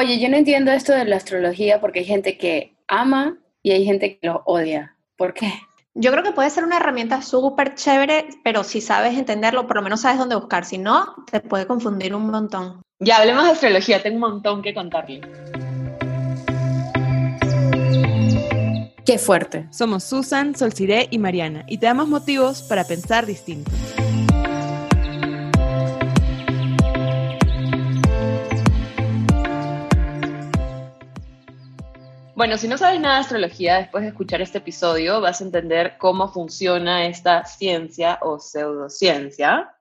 Oye, yo no entiendo esto de la astrología porque hay gente que ama y hay gente que lo odia. ¿Por qué? Yo creo que puede ser una herramienta súper chévere, pero si sabes entenderlo, por lo menos sabes dónde buscar. Si no, te puede confundir un montón. Ya hablemos de astrología, tengo un montón que contarle. Qué fuerte. Somos Susan, Solciré y Mariana y te damos motivos para pensar distinto. Bueno, si no sabes nada de astrología, después de escuchar este episodio vas a entender cómo funciona esta ciencia o pseudociencia.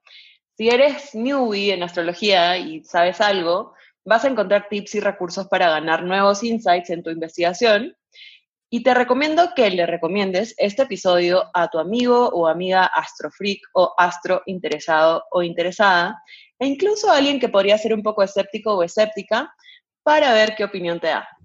Si eres newbie en astrología y sabes algo, vas a encontrar tips y recursos para ganar nuevos insights en tu investigación. Y te recomiendo que le recomiendes este episodio a tu amigo o amiga astrofreak o astro interesado o interesada, e incluso a alguien que podría ser un poco escéptico o escéptica, para ver qué opinión te da.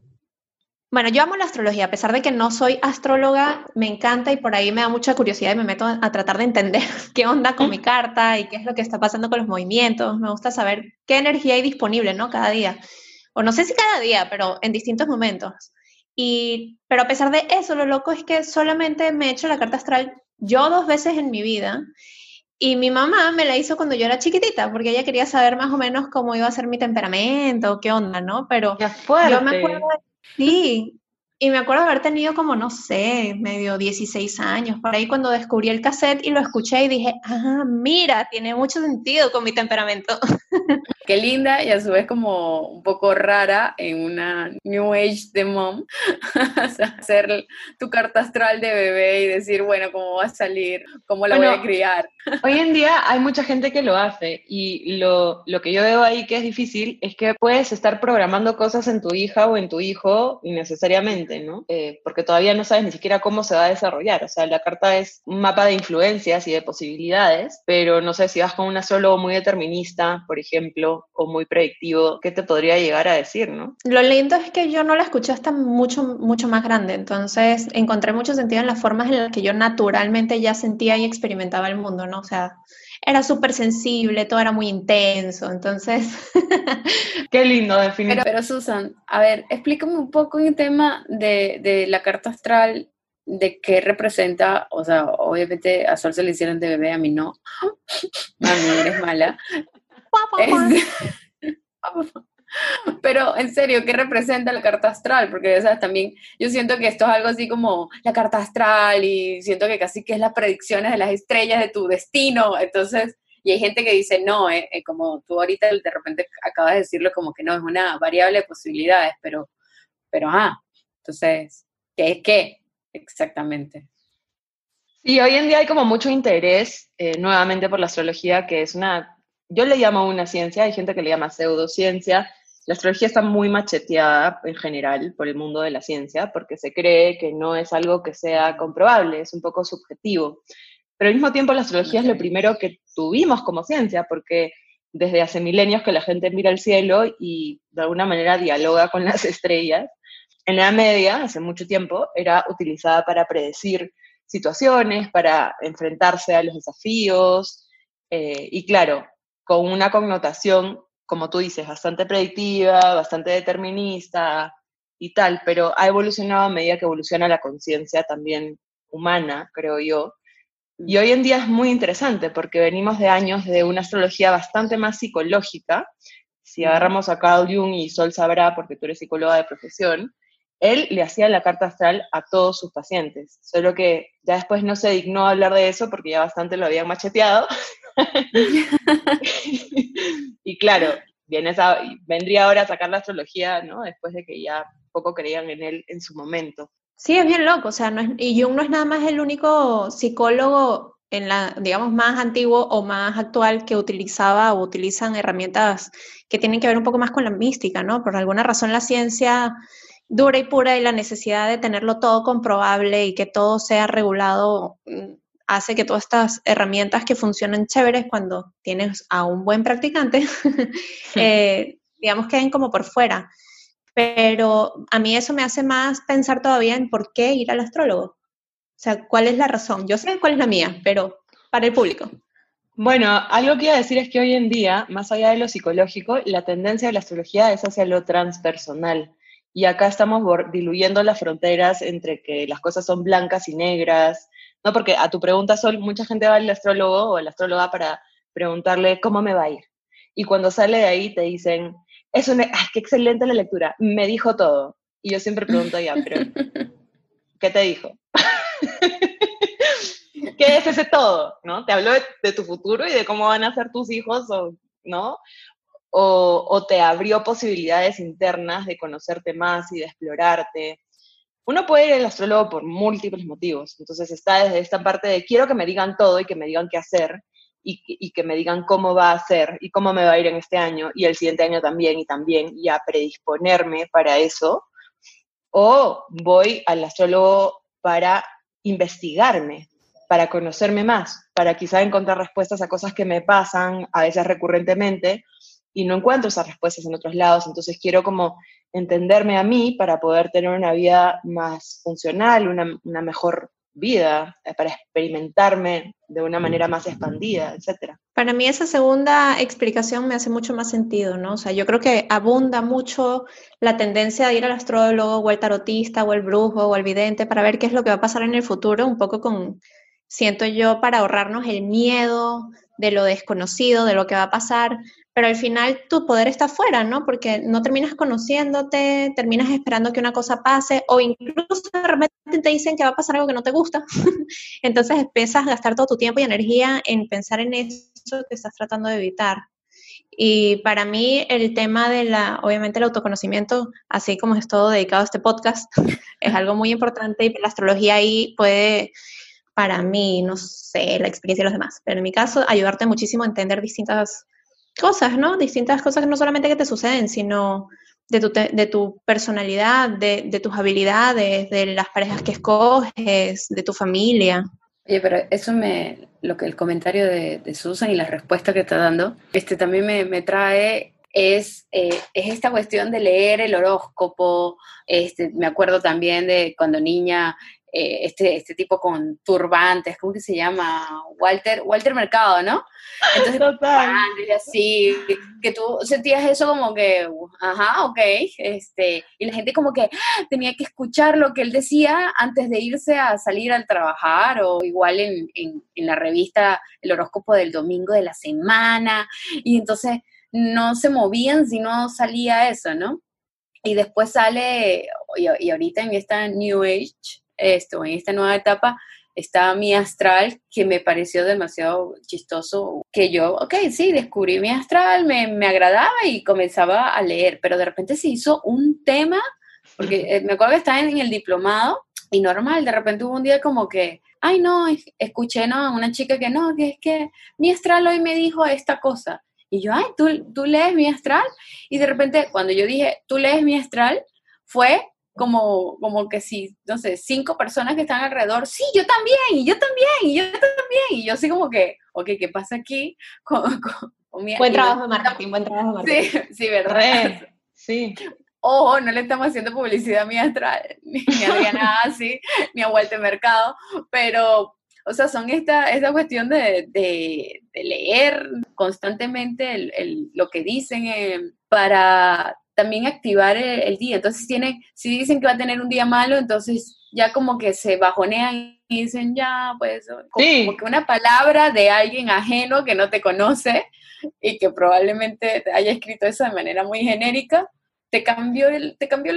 Bueno, yo amo la astrología, a pesar de que no soy astróloga, me encanta y por ahí me da mucha curiosidad y me meto a tratar de entender qué onda con mi carta y qué es lo que está pasando con los movimientos. Me gusta saber qué energía hay disponible, ¿no? Cada día. O no sé si cada día, pero en distintos momentos. Y, pero a pesar de eso, lo loco es que solamente me he hecho la carta astral yo dos veces en mi vida. Y mi mamá me la hizo cuando yo era chiquitita, porque ella quería saber más o menos cómo iba a ser mi temperamento, qué onda, ¿no? Pero yo me acuerdo Sí, y me acuerdo haber tenido como, no sé, medio 16 años, por ahí cuando descubrí el cassette y lo escuché y dije, ah, mira, tiene mucho sentido con mi temperamento. Qué linda y a su vez como un poco rara en una New Age de mom, hacer tu carta astral de bebé y decir, bueno, ¿cómo va a salir? ¿Cómo la voy a criar? Hoy en día hay mucha gente que lo hace y lo, lo que yo veo ahí que es difícil es que puedes estar programando cosas en tu hija o en tu hijo innecesariamente ¿no? Eh, porque todavía no sabes ni siquiera cómo se va a desarrollar. O sea, la carta es un mapa de influencias y de posibilidades, pero no sé si vas con un astrólogo muy determinista, por ejemplo, o muy predictivo, ¿qué te podría llegar a decir, no? Lo lindo es que yo no la escuché hasta mucho, mucho más grande, entonces encontré mucho sentido en las formas en las que yo naturalmente ya sentía y experimentaba el mundo, ¿no? O sea, era súper sensible, todo era muy intenso, entonces... Qué lindo, definitivamente. Pero, Susan, a ver, explícame un poco el tema de, de la carta astral, de qué representa, o sea, obviamente a Sol se le hicieron de bebé, a mí no. A mí eres mala. Pero en serio, ¿qué representa la carta astral? Porque o también yo siento que esto es algo así como la carta astral y siento que casi que es las predicciones de las estrellas de tu destino. Entonces, y hay gente que dice, no, eh, eh, como tú ahorita de repente acabas de decirlo como que no, es una variable de posibilidades, pero, pero, ah, entonces, ¿qué es qué exactamente? Sí, hoy en día hay como mucho interés eh, nuevamente por la astrología, que es una, yo le llamo una ciencia, hay gente que le llama pseudociencia, la astrología está muy macheteada en general por el mundo de la ciencia porque se cree que no es algo que sea comprobable, es un poco subjetivo. Pero al mismo tiempo la astrología es lo primero que tuvimos como ciencia porque desde hace milenios que la gente mira el cielo y de alguna manera dialoga con las estrellas. En la Media, hace mucho tiempo, era utilizada para predecir situaciones, para enfrentarse a los desafíos, eh, y claro, con una connotación como tú dices, bastante predictiva, bastante determinista y tal, pero ha evolucionado a medida que evoluciona la conciencia también humana, creo yo. Y hoy en día es muy interesante porque venimos de años de una astrología bastante más psicológica. Si agarramos a Carl Jung y Sol sabrá, porque tú eres psicóloga de profesión, él le hacía la carta astral a todos sus pacientes, solo que ya después no se dignó a hablar de eso porque ya bastante lo habían macheteado y claro, viene vendría ahora a sacar la astrología, ¿no? Después de que ya poco creían en él en su momento. Sí, es bien loco, o sea, no y Jung no es nada más el único psicólogo en la, digamos, más antiguo o más actual que utilizaba o utilizan herramientas que tienen que ver un poco más con la mística, ¿no? Por alguna razón la ciencia dura y pura y la necesidad de tenerlo todo comprobable y que todo sea regulado mm, hace que todas estas herramientas que funcionan chéveres cuando tienes a un buen practicante, eh, digamos, queden como por fuera. Pero a mí eso me hace más pensar todavía en por qué ir al astrólogo. O sea, ¿cuál es la razón? Yo sé cuál es la mía, pero para el público. Bueno, algo que iba a decir es que hoy en día, más allá de lo psicológico, la tendencia de la astrología es hacia lo transpersonal. Y acá estamos diluyendo las fronteras entre que las cosas son blancas y negras, ¿no? Porque a tu pregunta, Sol, mucha gente va al astrólogo o a la astróloga para preguntarle cómo me va a ir. Y cuando sale de ahí te dicen, es una, qué excelente la lectura, me dijo todo. Y yo siempre pregunto ya, pero ¿qué te dijo? ¿Qué es ese todo? ¿No? Te habló de, tu futuro y de cómo van a ser tus hijos, o, ¿no? O, te abrió posibilidades internas de conocerte más y de explorarte. Uno puede ir al astrólogo por múltiples motivos. Entonces está desde esta parte de quiero que me digan todo y que me digan qué hacer y, que me digan cómo va a ser y cómo me va a ir en este año y el siguiente año también y también y a predisponerme para eso. O voy al astrólogo para investigarme, para conocerme más, para quizá encontrar respuestas a cosas que me pasan a veces recurrentemente y no encuentro esas respuestas en otros lados. Entonces quiero como entenderme a mí para poder tener una vida más funcional, una, una mejor vida, eh, para experimentarme de una manera más expandida, etc. Para mí esa segunda explicación me hace mucho más sentido, ¿no? O sea, yo creo que abunda mucho la tendencia de ir al astrólogo o al tarotista o al brujo o al vidente para ver qué es lo que va a pasar en el futuro, un poco con siento yo, para ahorrarnos el miedo de lo desconocido, de lo que va a pasar, pero al final tu poder está fuera, ¿no? Porque no terminas conociéndote, terminas esperando que una cosa pase o incluso de repente te dicen que va a pasar algo que no te gusta. Entonces empiezas a gastar todo tu tiempo y energía en pensar en eso que estás tratando de evitar. Y para mí el tema de la, obviamente el autoconocimiento, así como es todo dedicado a este podcast, es algo muy importante y la astrología ahí puede para mí, no sé, la experiencia de los demás, pero en mi caso, ayudarte muchísimo a entender distintas cosas, ¿no? Distintas cosas no solamente que te suceden, sino de tu, de tu personalidad, de, de, tus habilidades, de las parejas que escoges, de tu familia. Oye, pero eso me, lo que el comentario de, de Susan y la respuesta que está dando, este también me, me trae es, eh, es, esta cuestión de leer el horóscopo. Este, me acuerdo también de cuando niña eh, este, este tipo con turbantes, ¿cómo que se llama? Walter, Walter Mercado, ¿no? Entonces, Total. así, que tú sentías eso como que, ajá, ok, este, y la gente como que tenía que escuchar lo que él decía antes de irse a salir al trabajar, o igual en, en, en la revista El horóscopo del domingo de la semana, y entonces no se movían si no salía eso, ¿no? Y después sale, y, y ahorita en esta New Age, esto, en esta nueva etapa, está mi astral, que me pareció demasiado chistoso, que yo, ok, sí, descubrí mi astral, me, me agradaba y comenzaba a leer, pero de repente se hizo un tema, porque eh, me acuerdo que estaba en el diplomado y normal, de repente hubo un día como que, ay no, escuché ¿no? a una chica que no, que es que mi astral hoy me dijo esta cosa. Y yo, ay, ¿tú, tú lees mi astral? Y de repente, cuando yo dije, tú lees mi astral, fue como, como que si, no sé, cinco personas que están alrededor, sí, yo también, y yo también, y yo también, y yo así como que, ok, ¿qué pasa aquí con, mi Buen trabajo de marketing, buen trabajo de marketing. Sí, sí, ¿verdad? sí. Ojo, no le estamos haciendo publicidad a mi ni, ni a Adriana así, ni a Walter Mercado, pero, o sea, son esta, esta cuestión de, de, leer constantemente el, el, lo que dicen eh, para también activar el, día. Entonces tienen, si dicen que va a tener un día malo, entonces ya como que se bajonean y dicen ya, pues, como, que una palabra de alguien ajeno que no te conoce y que probablemente haya escrito eso de manera muy genérica, te cambió el, te cambió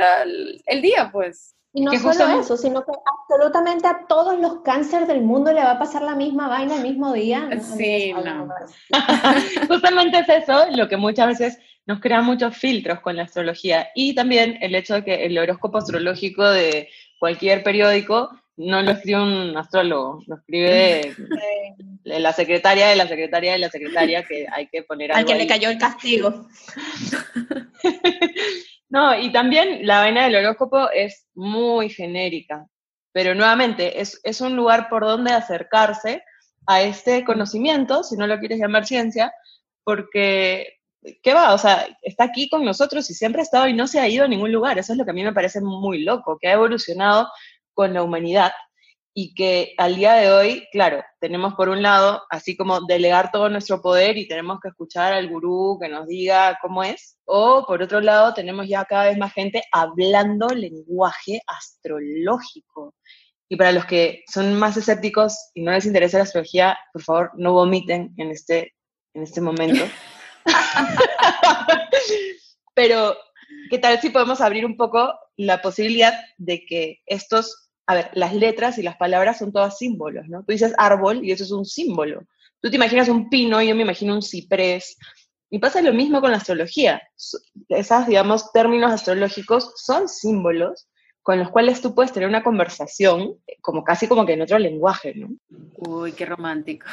el día, pues. Y no solo eso, sino que absolutamente a todos los cánceres del mundo le va a pasar la misma vaina el mismo día. sí, no. Justamente es eso lo que muchas veces nos crea muchos filtros con la astrología y también el hecho de que el horóscopo astrológico de cualquier periódico no lo escribe un astrólogo, lo escribe la secretaria de la secretaria de la secretaria que hay que poner algo Al que le cayó el castigo. no, y también la vaina del horóscopo es muy genérica, pero nuevamente es, es un lugar por donde acercarse a este conocimiento, si no lo quieres llamar ciencia, porque ¿qué va? O sea, está aquí con nosotros y siempre ha estado y no se ha ido a ningún lugar. Eso es lo que a mí me parece muy loco, que ha evolucionado con la humanidad y que al día de hoy, claro, tenemos por un lado, así como delegar todo nuestro poder y tenemos que escuchar al gurú que nos diga cómo es, o por otro lado, tenemos ya cada vez más gente hablando lenguaje astrológico. Y para los que son más escépticos y no les interesa la astrología, por favor, no vomiten en este, en este momento. Pero, ¿qué tal si podemos abrir un poco la posibilidad de que estos a ver, las letras y las palabras son todas símbolos, ¿no? Tú dices árbol y eso es un símbolo. Tú te imaginas un pino y yo me imagino un ciprés. Y pasa lo mismo con la astrología. Esos, digamos, términos astrológicos son símbolos con los cuales tú puedes tener una conversación como casi como que en otro lenguaje, ¿no? Uy, qué romántico.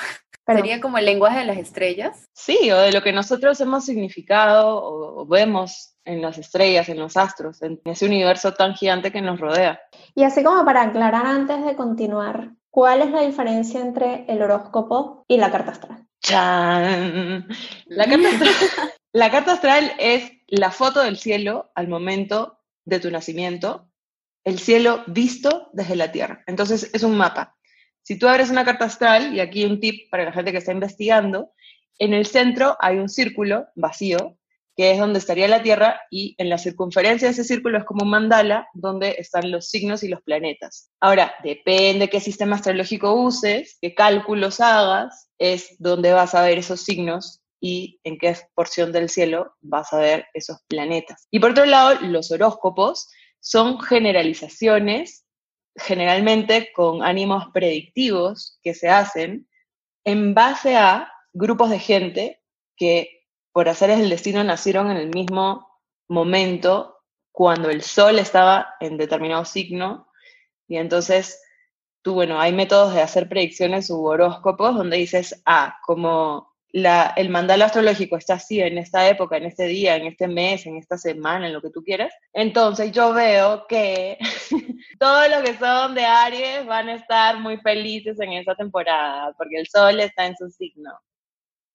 ¿Sería como el lenguaje de las estrellas? Sí, o de lo que nosotros hemos significado o, vemos en las estrellas, en los astros, en ese universo tan gigante que nos rodea. Y así como para aclarar antes de continuar, ¿cuál es la diferencia entre el horóscopo y la carta astral? ¡Chan! La carta astral, la carta astral es la foto del cielo al momento de tu nacimiento, el cielo visto desde la Tierra. Entonces es un mapa. Si tú abres una carta astral, y aquí un tip para la gente que está investigando, en el centro hay un círculo vacío, que es donde estaría la Tierra, y en la circunferencia de ese círculo es como un mandala donde están los signos y los planetas. Ahora, depende qué sistema astrológico uses, qué cálculos hagas, es donde vas a ver esos signos y en qué porción del cielo vas a ver esos planetas. Y por otro lado, los horóscopos son generalizaciones generalmente con ánimos predictivos que se hacen en base a grupos de gente que por hacer el destino nacieron en el mismo momento cuando el sol estaba en determinado signo. Y entonces tú, bueno, hay métodos de hacer predicciones u horóscopos donde dices, ah, como el mandala astrológico está así en esta época, en este día, en este mes, en esta semana, en lo que tú quieras, entonces yo veo que todos los que son de Aries van a estar muy felices en esa temporada, porque el sol está en su signo.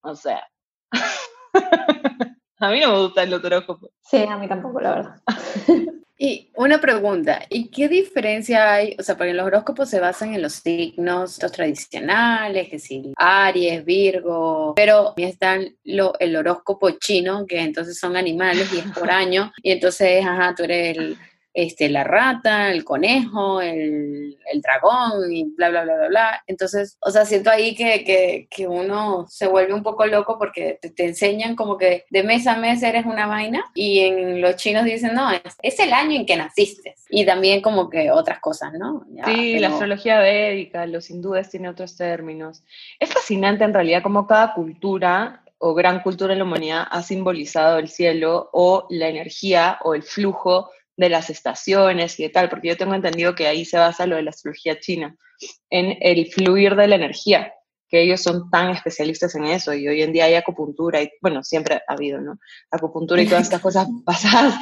O sea, a mí no me gusta el horóscopo. Sí, a mí tampoco, la verdad. Y una pregunta, ¿y qué diferencia hay? O sea, porque los horóscopos se basan en los signos los tradicionales, que sí, Aries, Virgo, pero también está lo, el horóscopo chino, que entonces son animales y es por año, y entonces, ajá, tú eres el este, la rata, el conejo, el, dragón y bla, bla, bla, bla, bla. Entonces, o sea, siento ahí que, uno se vuelve un poco loco porque te, enseñan como que de mes a mes eres una vaina y en los chinos dicen, no, es, el año en que naciste. Y también como que otras cosas, ¿no? sí, la astrología védica, los hindúes tienen otros términos. Es fascinante en realidad como cada cultura o gran cultura en la humanidad ha simbolizado el cielo o la energía o el flujo de las estaciones y de tal, porque yo tengo entendido que ahí se basa lo de la astrología china, en el fluir de la energía, que ellos son tan especialistas en eso y hoy en día hay acupuntura y bueno, siempre ha habido, ¿no? Acupuntura y todas estas cosas basadas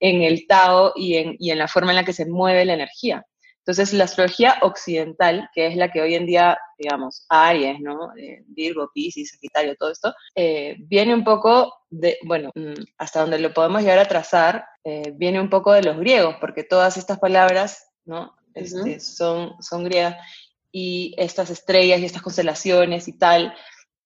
en el Tao y en, y en la forma en la que se mueve la energía. Entonces, la astrología occidental, que es la que hoy en día, digamos, Aries, ¿no? Eh, Virgo, Pisces, Sagitario, todo esto, eh, viene un poco de, bueno, mm, hasta donde lo podemos llegar a trazar, eh, viene un poco de los griegos, porque todas estas palabras, ¿no? Este, son, son griegas, y estas estrellas y estas constelaciones y tal,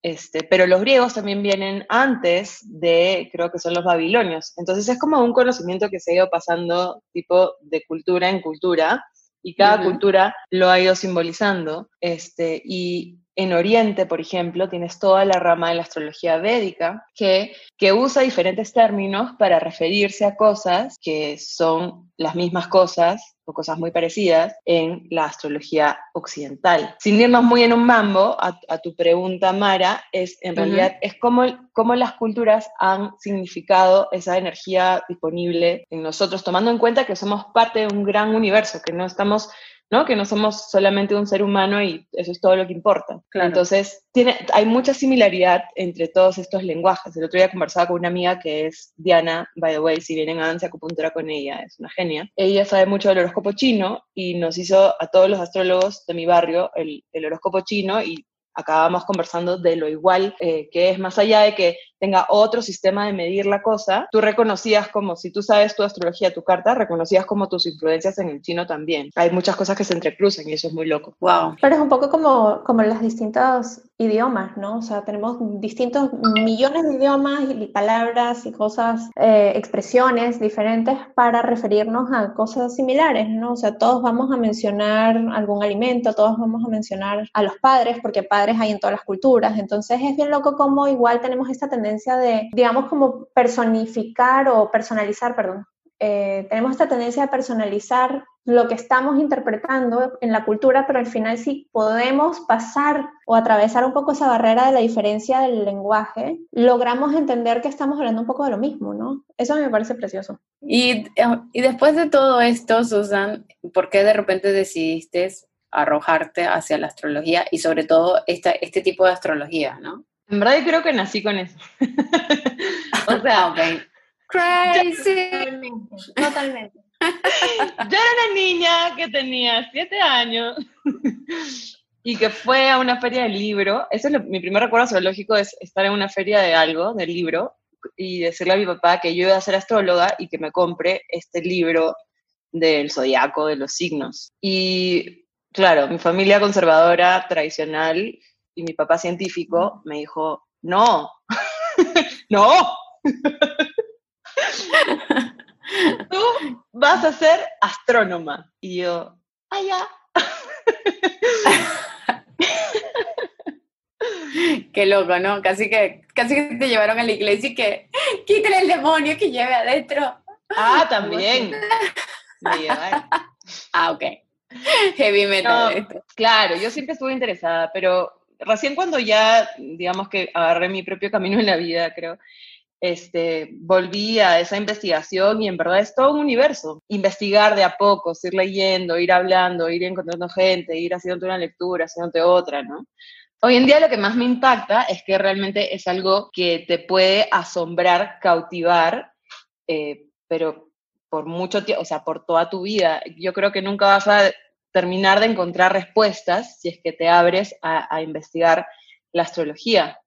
este, pero los griegos también vienen antes de, creo que son los babilonios. Entonces es como un conocimiento que se ha ido pasando tipo de cultura en cultura y cada cultura lo ha ido simbolizando. Este, y en Oriente, por ejemplo, tienes toda la rama de la astrología védica que, que usa diferentes términos para referirse a cosas que son las mismas cosas o cosas muy parecidas en la astrología occidental. Sin irnos muy en un mambo, a, tu pregunta, Mara, es en realidad es cómo, cómo las culturas han significado esa energía disponible en nosotros, tomando en cuenta que somos parte de un gran universo, que no estamos ¿no? Que no somos solamente un ser humano y eso es todo lo que importa. Entonces, tiene, hay mucha similaridad entre todos estos lenguajes. El otro día conversaba con una amiga que es Diana, by the way, si vienen a Danza Acupuntura con ella, es una genia. Ella sabe mucho del horóscopo chino y nos hizo a todos los astrólogos de mi barrio el, el horóscopo chino y acabamos conversando de lo igual eh, que es, más allá de que tenga otro sistema de medir la cosa, tú reconocías como, si tú sabes tu astrología, tu carta, reconocías como tus influencias en el chino también. Hay muchas cosas que se entrecruzan y eso es muy loco. Wow. Pero es un poco como, como los distintos idiomas, ¿no? O sea, tenemos distintos millones de idiomas y palabras y cosas, eh, expresiones diferentes para referirnos a cosas similares, ¿no? O sea, todos vamos a mencionar algún alimento, todos vamos a mencionar a los padres, porque padres hay en todas las culturas. Entonces es bien loco como igual tenemos esta tendencia de, digamos, como personificar o personalizar, perdón, eh, tenemos esta tendencia de personalizar lo que estamos interpretando en la cultura, pero al final si podemos pasar o atravesar un poco esa barrera de la diferencia del lenguaje, logramos entender que estamos hablando un poco de lo mismo, ¿no? Eso me parece precioso. Y, y después de todo esto, Susan, ¿por qué de repente decidiste arrojarte hacia la astrología y sobre todo esta, este tipo de astrología, ¿no? En verdad yo creo que nací con eso. o sea, ok. Crazy. Totalmente. Yo era una niña que tenía siete años y que fue a una feria de libro. Eso es mi primer recuerdo astrológico, es estar en una feria de algo, del libro, y decirle a mi papá que yo iba a ser astróloga y que me compre este libro del zodiaco, de los signos. Y claro, mi familia conservadora, tradicional, y mi papá científico me dijo, no, no. Tú vas a ser astrónoma. Y yo, ah, ya. Qué loco, ¿no? Casi que, casi que te llevaron a la iglesia y que quítale el demonio que lleve adentro. Ah, también. ah, ok. Heavy metal. claro, yo siempre estuve interesada, pero recién cuando ya, digamos que agarré mi propio camino en la vida, creo, este, volví a esa investigación y en verdad es todo un universo. Investigar de a poco, ir leyendo, ir hablando, ir encontrando gente, ir haciendo una lectura, haciéndote otra, ¿no? Hoy en día lo que más me impacta es que realmente es algo que te puede asombrar, cautivar, eh, pero por mucho tiempo, o sea, por toda tu vida. Yo creo que nunca vas a terminar de encontrar respuestas si es que te abres a, a investigar la astrología.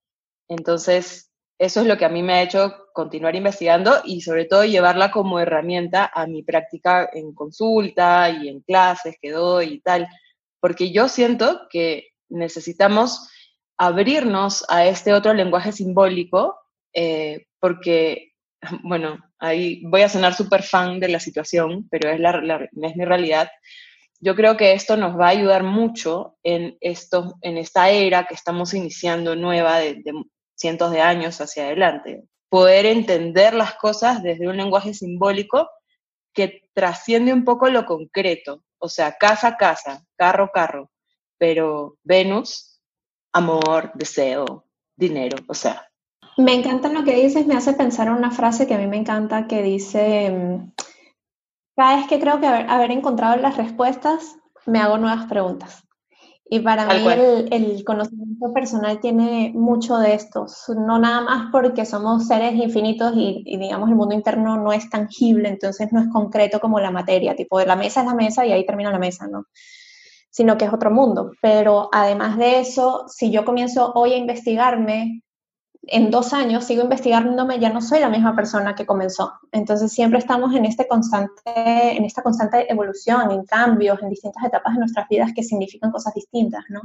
Entonces, eso es lo que a mí me ha hecho continuar investigando y sobre todo llevarla como herramienta a mi práctica en consulta y en clases que doy y tal, porque yo siento que necesitamos abrirnos a este otro lenguaje simbólico, eh, porque, bueno, ahí voy a sonar súper fan de la situación, pero es, la, es mi realidad. Yo creo que esto nos va a ayudar mucho en, esto, en esta era que estamos iniciando nueva de, de cientos de años hacia adelante. Poder entender las cosas desde un lenguaje simbólico que trasciende un poco lo concreto, o sea, casa, casa, carro, carro, pero Venus, amor, deseo, dinero, o sea. Me encanta lo que dices, me hace pensar en una frase que a mí me encanta que dice, mm, cada vez que creo que haber encontrado las respuestas, me hago nuevas preguntas. Y para mí el, conocimiento personal tiene mucho de esto, no nada más porque somos seres infinitos y, digamos el mundo interno no es tangible, entonces no es concreto como la materia, tipo la mesa es la mesa y ahí termina la mesa, ¿no? Sino que es otro mundo. Pero además de eso, si yo comienzo hoy a investigarme, en dos años sigo investigándome, ya no soy la misma persona que comenzó. Entonces siempre estamos en, este constante, en esta constante evolución, en cambios, en distintas etapas de nuestras vidas que significan cosas distintas, ¿no?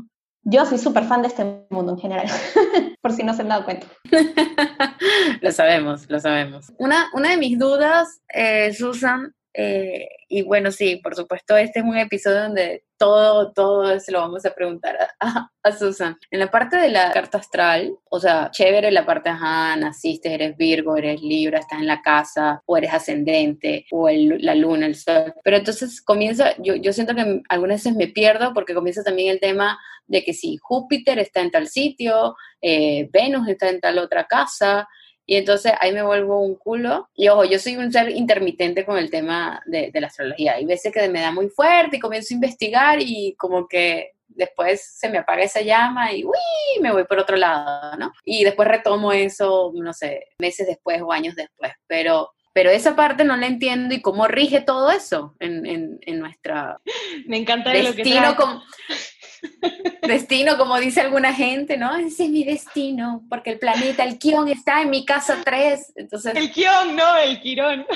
Yo soy súper fan de este mundo en general, por si no se han dado cuenta. lo sabemos, lo sabemos. Una, una de mis dudas, eh, Susan, eh, y bueno, sí, por supuesto, este es un episodio donde todo, todo se lo vamos a preguntar a, Susan. En la parte de la carta astral, o sea, chévere la parte, ajá, naciste, eres Virgo, eres Libra, estás en la casa, o eres ascendente, o la luna, el sol. Pero entonces comienza, yo, yo siento que algunas veces me pierdo porque comienza también el tema de que si Júpiter está en tal sitio, eh, Venus está en tal otra casa, y entonces ahí me vuelvo un culo. Y ojo, yo soy un ser intermitente con el tema de, la astrología. Hay veces que me da muy fuerte y comienzo a investigar y como que después se me apaga esa llama y uy, me voy por otro lado, ¿no? Y después retomo eso, no sé, meses después o años después. Pero, pero esa parte no la entiendo y cómo rige todo eso en, en, nuestra... Me encanta destino lo que Destino, como dice alguna gente, ¿no? Ese es mi destino, porque el planeta, el Kion está en mi casa 3. Entonces, El Kion, no, el Quirón.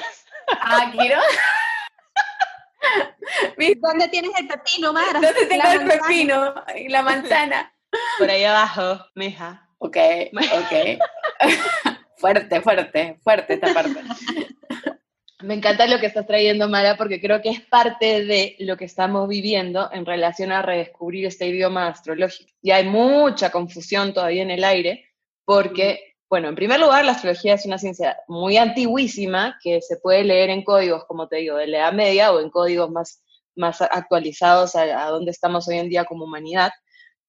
ah, Quirón. ¿Dónde tienes el pepino, Mara? ¿Dónde tengo La el manzana. pepino y la manzana? Por ahí abajo, meja. Ok, ok. fuerte, fuerte, fuerte esta parte. Me encanta lo que estás trayendo, Mara, porque creo que es parte de lo que estamos viviendo en relación a redescubrir este idioma astrológico. Y hay mucha confusión todavía en el aire, porque, bueno, en primer lugar, la astrología es una ciencia muy antiguísima que se puede leer en códigos, como te digo, de la Edad Media o en códigos más, más actualizados a, a donde estamos hoy en día como humanidad.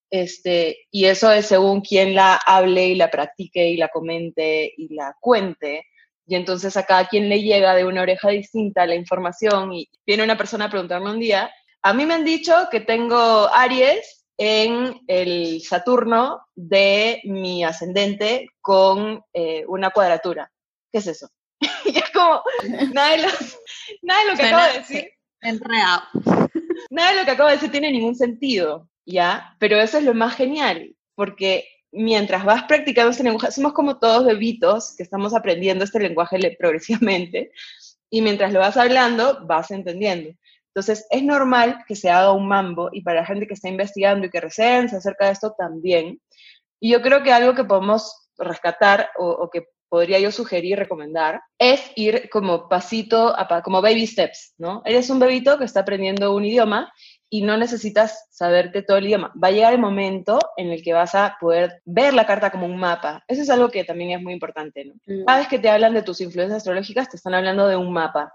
Este, y eso es según quien la hable y la practique y la comente y la cuente. Y entonces a cada quien le llega de una oreja distinta la información y viene una persona a preguntarme un día, a mí me han dicho que tengo Aries en el Saturno de mi ascendente con eh, una cuadratura. ¿Qué es eso? y es como, nada de, lo, nada de lo que Suena- acabo de decir Enredado. nada de lo que acabo de decir tiene ningún sentido, ¿ya? Pero eso es lo más genial, porque mientras vas practicando este lenguaje, somos como todos bebitos que estamos aprendiendo este lenguaje le- progresivamente, y mientras lo vas hablando, vas entendiendo. Entonces, es normal que se haga un mambo, y para la gente que está investigando y que recién se acerca de esto también. Y yo creo que algo que podemos rescatar o, que podría yo sugerir, recomendar, es ir como pasito, a como baby steps, ¿no? Eres un bebito que está aprendiendo un idioma y no necesitas saberte todo el idioma. Va a llegar el momento en el que vas a poder ver la carta como un mapa. Eso es algo que también es muy importante, ¿no? Cada vez que te hablan de tus influencias astrológicas, te están hablando de un mapa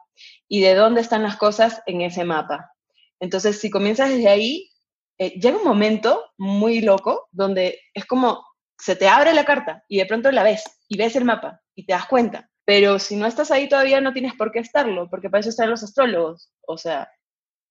y de dónde están las cosas en ese mapa. Entonces, si comienzas desde ahí, eh, llega un momento muy loco donde es como se te abre la carta y de pronto la ves y ves el mapa y te das cuenta. Pero si no estás ahí todavía no tienes por qué estarlo, porque para eso están los astrólogos. O sea,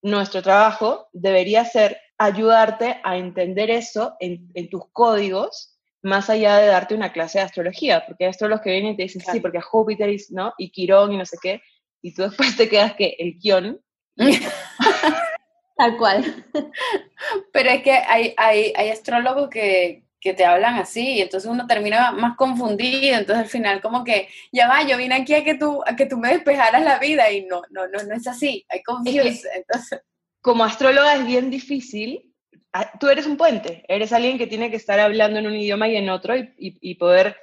nuestro trabajo debería ser ayudarte a entender eso en, en tus códigos, más allá de darte una clase de astrología, porque hay astrólogos que vienen y te dicen, sí, porque Júpiter y, ¿no? y Quirón y no sé qué, y tú después te quedas que el Kion, Tal cual. Pero es que hay, hay, hay astrólogos que, que te hablan así, y entonces uno termina más confundido, entonces al final como que, ya va, yo vine aquí a que tú, a que tú me despejaras la vida, y no, no, no, no es así, hay confuse, entonces, como astróloga es bien difícil, tú eres un puente, eres alguien que tiene que estar hablando en un idioma y en otro y, y- y poder,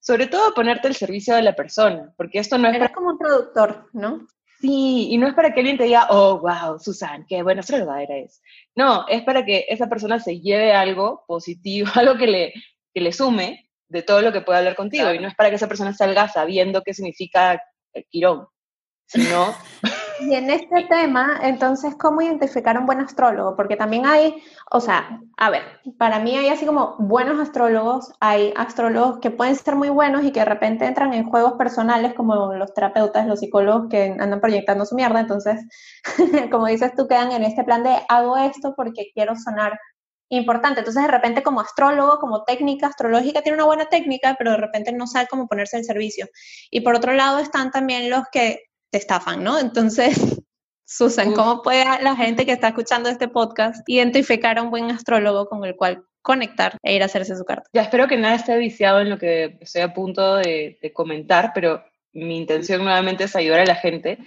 sobre todo, ponerte al servicio de la persona, porque esto no es Eres para como un traductor, ¿no? Sí, y no es para que alguien te diga, oh, wow, Susan, qué buena astróloga eres. No, es para que esa persona se lleve algo positivo, algo que le, que le sume de todo lo que puede hablar contigo, Claro. y no es para que esa persona salga sabiendo qué significa eh, Quirón, sino Y en este tema, entonces, ¿cómo identificar un buen astrólogo? Porque también hay, o sea, a ver, para mí hay así como buenos astrólogos, hay astrólogos que pueden ser muy buenos y que de repente entran en juegos personales como los terapeutas, los psicólogos que andan proyectando su mierda, entonces, como dices tú, quedan en este plan de hago esto porque quiero sonar importante. Entonces, de repente, como astrólogo, como técnica astrológica, tiene una buena técnica, pero de repente no sabe cómo ponerse al servicio. Y por otro lado están también los que te estafan, ¿no? Entonces, Susan. ¿cómo puede la gente que está escuchando este podcast identificar a un buen astrólogo con el cual conectar e ir a hacerse su carta? Ya espero que nada esté viciado en lo que estoy a punto de, de comentar, pero mi intención nuevamente es ayudar a la gente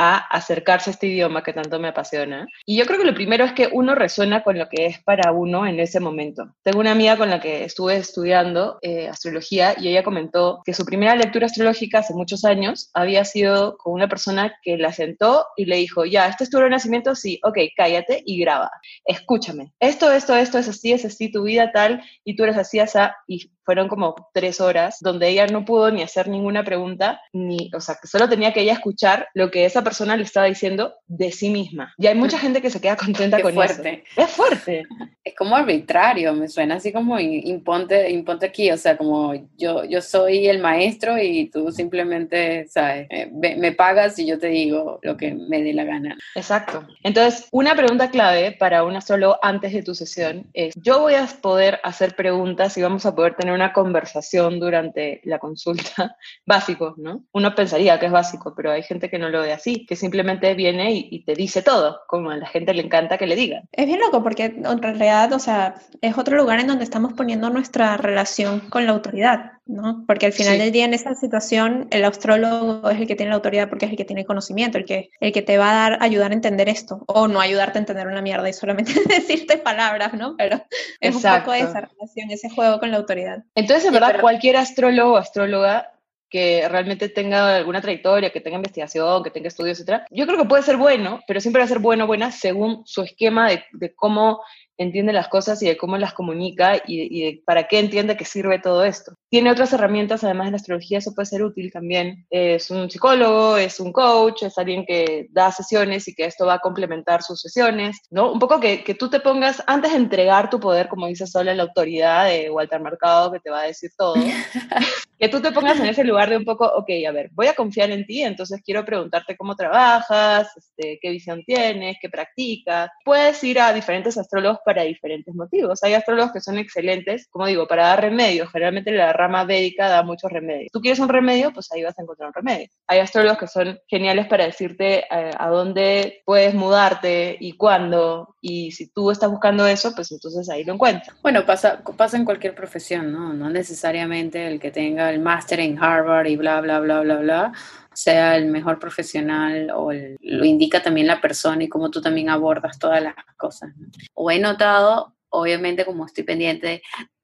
a acercarse a este idioma que tanto me apasiona. Y yo creo que lo primero es que uno resuena con lo que es para uno en ese momento. Tengo una amiga con la que estuve estudiando eh, astrología y ella comentó que su primera lectura astrológica hace muchos años había sido con una persona que la sentó y le dijo, ya, ¿este es tu nacimiento? Sí, ok, cállate y graba. Escúchame. Esto, esto, esto es así, es así, tu vida tal, y tú eres así, así, y fueron como tres horas donde ella no pudo ni hacer ninguna pregunta, ni, o sea, que solo tenía que ella escuchar lo que esa persona le estaba diciendo de sí misma. Y hay mucha gente que se queda contenta Qué con fuerte. eso. Es fuerte. es como arbitrario, me suena así como imponte, imponte aquí, o sea, como yo, yo soy el maestro y tú simplemente, ¿sabes? Eh, ve- me pagas y yo te digo lo que me dé la gana. Exacto. Entonces, una pregunta clave para un astrólogo antes de tu sesión es, yo voy a poder hacer preguntas y vamos a poder tener una conversación durante la consulta. Básico, ¿no? Uno pensaría que es básico, pero hay gente que no lo ve así. Ti, que simplemente viene y, y, te dice todo, como a la gente le encanta que le digan. Es bien loco porque en realidad, o sea, es otro lugar en donde estamos poniendo nuestra relación con la autoridad. ¿no? Porque al final del día en esa situación el astrólogo es el que tiene la autoridad porque es el que tiene conocimiento, el que, el que te va a dar, ayudar a entender esto, o no ayudarte a entender una mierda y solamente decirte palabras, ¿no? Pero es un poco esa relación, ese juego con la autoridad. Entonces, en verdad, cualquier astrólogo o astróloga que realmente tenga alguna trayectoria, que tenga investigación, que tenga estudios, etc. Yo creo que puede ser bueno, pero siempre va a ser bueno buena según su esquema de, de cómo entiende las cosas y de cómo las comunica y, de para qué entiende que sirve todo esto. Tiene otras herramientas, además de la astrología, eso puede ser útil también. Es un psicólogo, es un coach, es alguien que da sesiones y que esto va a complementar sus sesiones, ¿no? Un poco que, que tú te pongas, antes de entregar tu poder, como dice Sola, la autoridad de Walter Mercado, que te va a decir todo, que tú te pongas en ese lugar de un poco, ok, a ver, voy a confiar en ti, entonces quiero preguntarte cómo trabajas, este, qué visión tienes, qué practicas. Puedes ir a diferentes astrólogos para diferentes motivos. Hay astrólogos que son excelentes, como digo, para dar remedios. Generalmente la rama védica da muchos remedios. Tú quieres un remedio, pues ahí vas a encontrar un remedio. Hay astrólogos que son geniales para decirte eh, a dónde puedes mudarte y cuándo. Y si tú estás buscando eso, pues entonces ahí lo encuentras. Bueno, pasa, pasa en cualquier profesión, ¿no? No necesariamente el que tenga el máster en Harvard y bla, bla, bla, bla, bla sea el mejor profesional o lo indica también la persona y cómo tú también abordas todas las cosas. O he notado, obviamente como estoy pendiente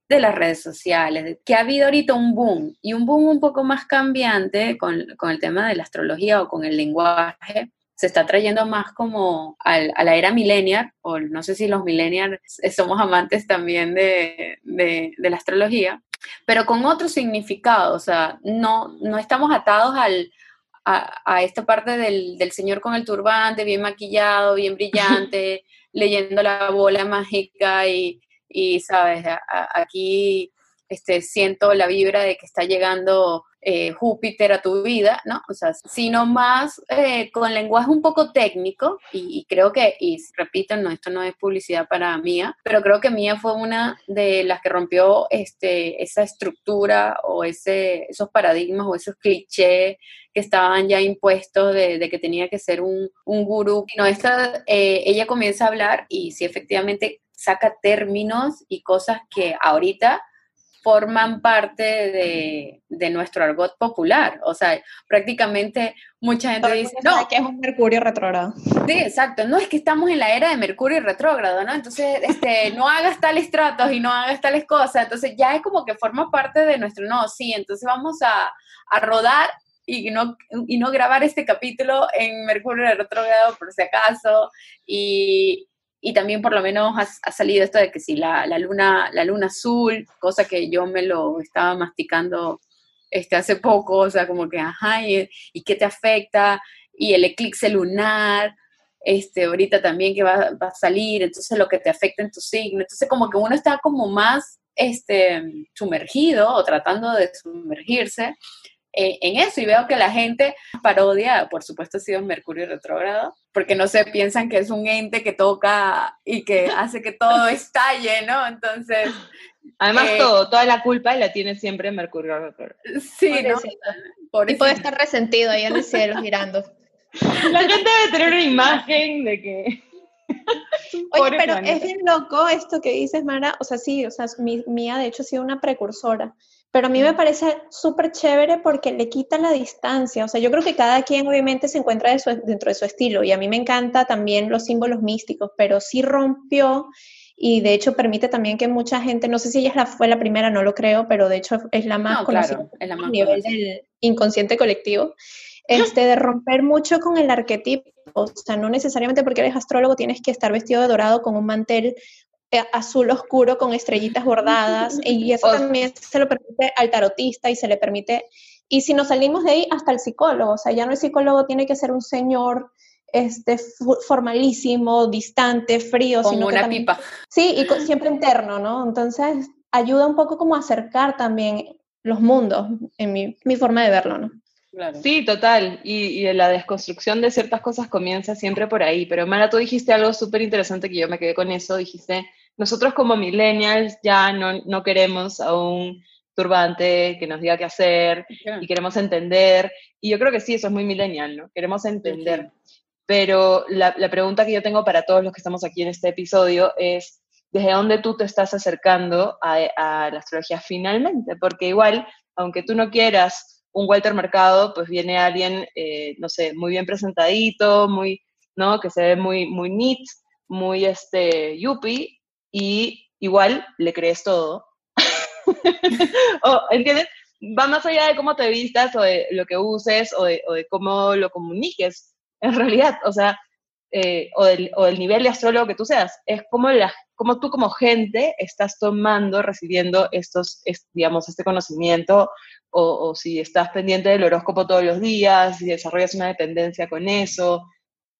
de las redes sociales, que ha habido ahorita un boom y un boom un poco más cambiante con, con el tema de la astrología o con el lenguaje, se está trayendo más como al, a la era millennial, o no sé si los millennials somos amantes también de, de, de, la astrología, pero con otro significado, o sea, no, no estamos atados al, a, esta parte del, del, señor con el turbante, bien maquillado, bien brillante, leyendo la bola mágica y, y sabes, aquí este, siento la vibra de que está llegando eh, Júpiter a tu vida, ¿no? O sea, sino más eh, con lenguaje un poco técnico y, creo que, y repito, no, esto no es publicidad para Mía, pero creo que Mía fue una de las que rompió este, esa estructura o ese, esos paradigmas o esos clichés que estaban ya impuestos de, que tenía que ser un, un gurú. No, esta, eh, ella comienza a hablar y sí, efectivamente saca términos y cosas que ahorita forman parte de, de, nuestro argot popular. O sea, prácticamente mucha gente dice, no, que es un Mercurio retrógrado. Sí, exacto. No es que estamos en la era de Mercurio retrógrado, ¿no? Entonces, este, no hagas tales tratos y no hagas tales cosas. Entonces, ya es como que forma parte de nuestro, no, sí, entonces vamos a, a rodar y no, y no grabar este capítulo en Mercurio retrógrado por si acaso. Y, y también por lo menos ha, salido esto de que si la, la, luna, la luna azul, cosa que yo me lo estaba masticando este, hace poco, o sea, como que, ajá, y, y qué te afecta, y el eclipse lunar, este, ahorita también que va, va, a salir, entonces lo que te afecta en tu signo, entonces como que uno está como más este, sumergido o tratando de sumergirse en eso y veo que la gente parodia, por supuesto ha sido Mercurio retrógrado, porque no se piensan que es un ente que toca y que hace que todo estalle, ¿no? Entonces... Además, eh, todo, toda la culpa la tiene siempre Mercurio retrógrado. Sí, ¿no? y puede estar resentido ahí en el cielo girando. La gente debe tener una imagen de que... Oye, pero es bien loco esto que dices, Mara. O sea, sí, o sea, Mía de hecho ha sido una precursora. Pero a mí me parece súper chévere porque le quita la distancia. O sea, yo creo que cada quien obviamente se encuentra dentro de su estilo y a mí me encanta también los símbolos místicos, pero sí rompió y de hecho permite también que mucha gente, no sé si ella fue la primera, no lo creo, pero de hecho es la más conocida a nivel del inconsciente colectivo, este, de romper mucho con el arquetipo. O sea, no necesariamente porque eres astrólogo tienes que estar vestido de dorado con un mantel azul oscuro con estrellitas bordadas y eso también se lo permite al tarotista y se le permite, y si nos salimos de ahí, hasta el psicólogo, o sea, ya no el psicólogo tiene que ser un señor este, formalísimo, distante, frío. Como sino una pipa. Sí, y siempre interno, ¿no? Entonces, ayuda un poco como a acercar también los mundos, en mi, mi forma de verlo, ¿no? Claro. Sí, total. Y, y, la desconstrucción de ciertas cosas comienza siempre por ahí. Pero Mara, tú dijiste algo súper interesante que yo me quedé con eso. Dijiste, nosotros como millennials ya no, no queremos a un turbante, que nos diga qué hacer Claro. y queremos entender. Y yo creo que sí, eso es muy millennial, ¿no? Queremos entender. Pero la, la pregunta que yo tengo para todos los que estamos aquí en este episodio es, ¿desde dónde tú te estás acercando a, a la astrología finalmente? Porque igual, aunque tú no quieras un Walter Mercado, pues viene alguien, eh, no sé, muy bien presentadito, muy, ¿no? Que se ve muy, muy neat, muy, este, yuppie, y igual le crees todo. o, ¿Entiendes? Va más allá de cómo te vistas o de lo que uses o de, o de cómo lo comuniques, en realidad, o sea, eh, o, del, o, del, nivel de astrólogo que tú seas, es como, como tú como gente estás tomando, recibiendo estos, es, digamos, este conocimiento, o, o, si estás pendiente del horóscopo todos los días, si desarrollas una dependencia con eso,